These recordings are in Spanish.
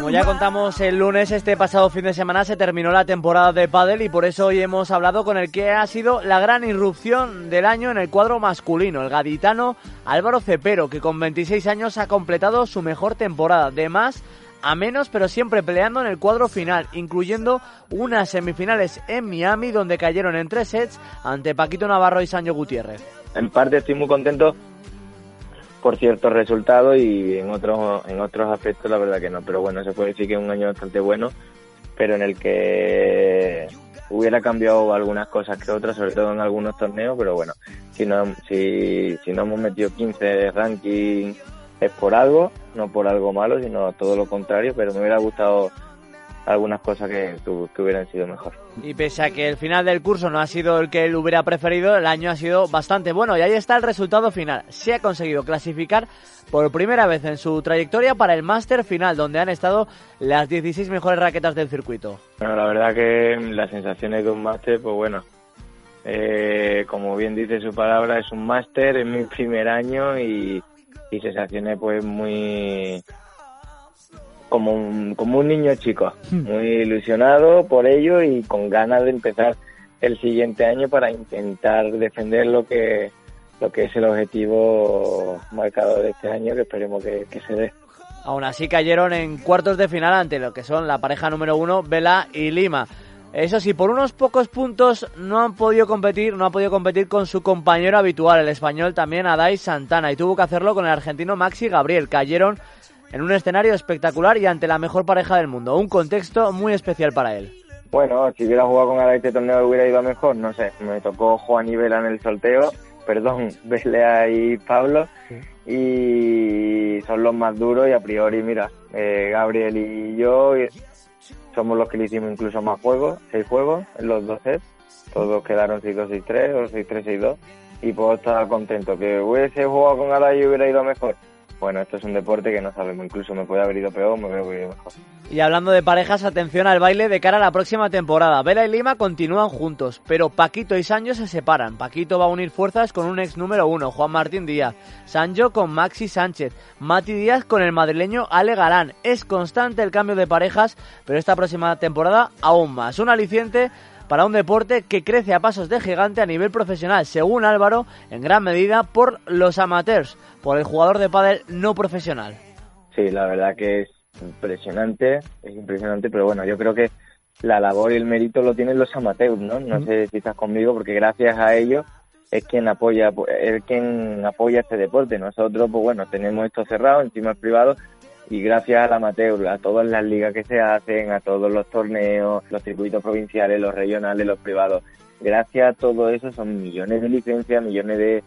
Como ya contamos el lunes, este pasado fin de semana se terminó la temporada de pádel y por eso hoy hemos hablado con el que ha sido la gran irrupción del año en el cuadro masculino, el gaditano Álvaro Cepero, que con 26 años ha completado su mejor temporada. De más a menos, pero siempre peleando en el cuadro final, incluyendo unas semifinales en Miami donde cayeron en tres sets ante Paquito Navarro y Sancho Gutiérrez. En parte estoy muy contento por ciertos resultados y en otros en otros aspectos la verdad que no, pero bueno, se puede decir que es un año bastante bueno, pero en el que hubiera cambiado algunas cosas que otras, sobre todo en algunos torneos, pero bueno, si no si, si no hemos metido 15 de ranking es por algo, no por algo malo, sino todo lo contrario, pero me hubiera gustado algunas cosas que, que, hubieran sido mejor. Y pese a que el final del curso no ha sido el que él hubiera preferido, el año ha sido bastante bueno y ahí está el resultado final. Se ha conseguido clasificar por primera vez en su trayectoria para el máster final, donde han estado las 16 mejores raquetas del circuito. Bueno, la verdad que las sensaciones de un máster, pues bueno, eh, como bien dice su palabra, es un máster, es mi primer año y, y sensaciones pues muy como un, como un niño chico, hmm. muy ilusionado por ello y con ganas de empezar el siguiente año para intentar defender lo que lo que es el objetivo marcado de este año que esperemos que, se dé. Aún así cayeron en cuartos de final ante lo que son la pareja número uno, Vela y Lima. Eso sí, por unos pocos puntos no han podido competir, no ha podido competir con su compañero habitual, el español también Adai Santana, y tuvo que hacerlo con el argentino Maxi Gabriel. Cayeron en un escenario espectacular y ante la mejor pareja del mundo. Un contexto muy especial para él. Bueno, si hubiera jugado con este torneo hubiera ido mejor, no sé. Me tocó Juan y Vela en el sorteo, perdón, Belea y Pablo, y son los más duros y a priori, mira, eh, Gabriel y yo somos los que le hicimos incluso más juegos, seis juegos en los dos sets, todos quedaron 5-6-3 o 6-3-6-2 y puedo estar contento. Que hubiese jugado con Ara y hubiera ido mejor, bueno, esto es un deporte que no sabemos, incluso me puede haber ido peor, me veo ido mejor. Y hablando de parejas, atención al baile de cara a la próxima temporada. Vela y Lima continúan juntos, pero Paquito y Sancho se separan. Paquito va a unir fuerzas con un ex número uno, Juan Martín Díaz. Sancho con Maxi Sánchez. Mati Díaz con el madrileño Ale Galán. Es constante el cambio de parejas, pero esta próxima temporada aún más. Un aliciente para un deporte que crece a pasos de gigante a nivel profesional, según Álvaro, en gran medida por los amateurs, por el jugador de pádel no profesional. Sí, la verdad que es impresionante, es impresionante, pero bueno, yo creo que la labor y el mérito lo tienen los amateurs, ¿no? No sé si estás conmigo, porque gracias a ellos es quien apoya, es quien apoya este deporte. Nosotros, pues bueno, tenemos esto cerrado, encima es privado, y gracias al amateur, a todas las ligas que se hacen, a todos los torneos, los circuitos provinciales, los regionales, los privados, gracias a todo eso son millones de licencias, millones de,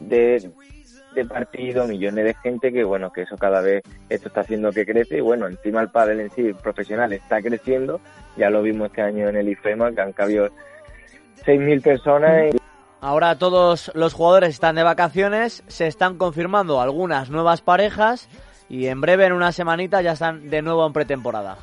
de, partidos, millones de gente que bueno, que eso cada vez esto está haciendo que crece y bueno, encima el pádel en sí profesional está creciendo, ya lo vimos este año en el IFEMA que han cabido 6.000 personas. Y... Ahora todos los jugadores están de vacaciones, se están confirmando algunas nuevas parejas y en breve, en una semanita, ya están de nuevo en pretemporada.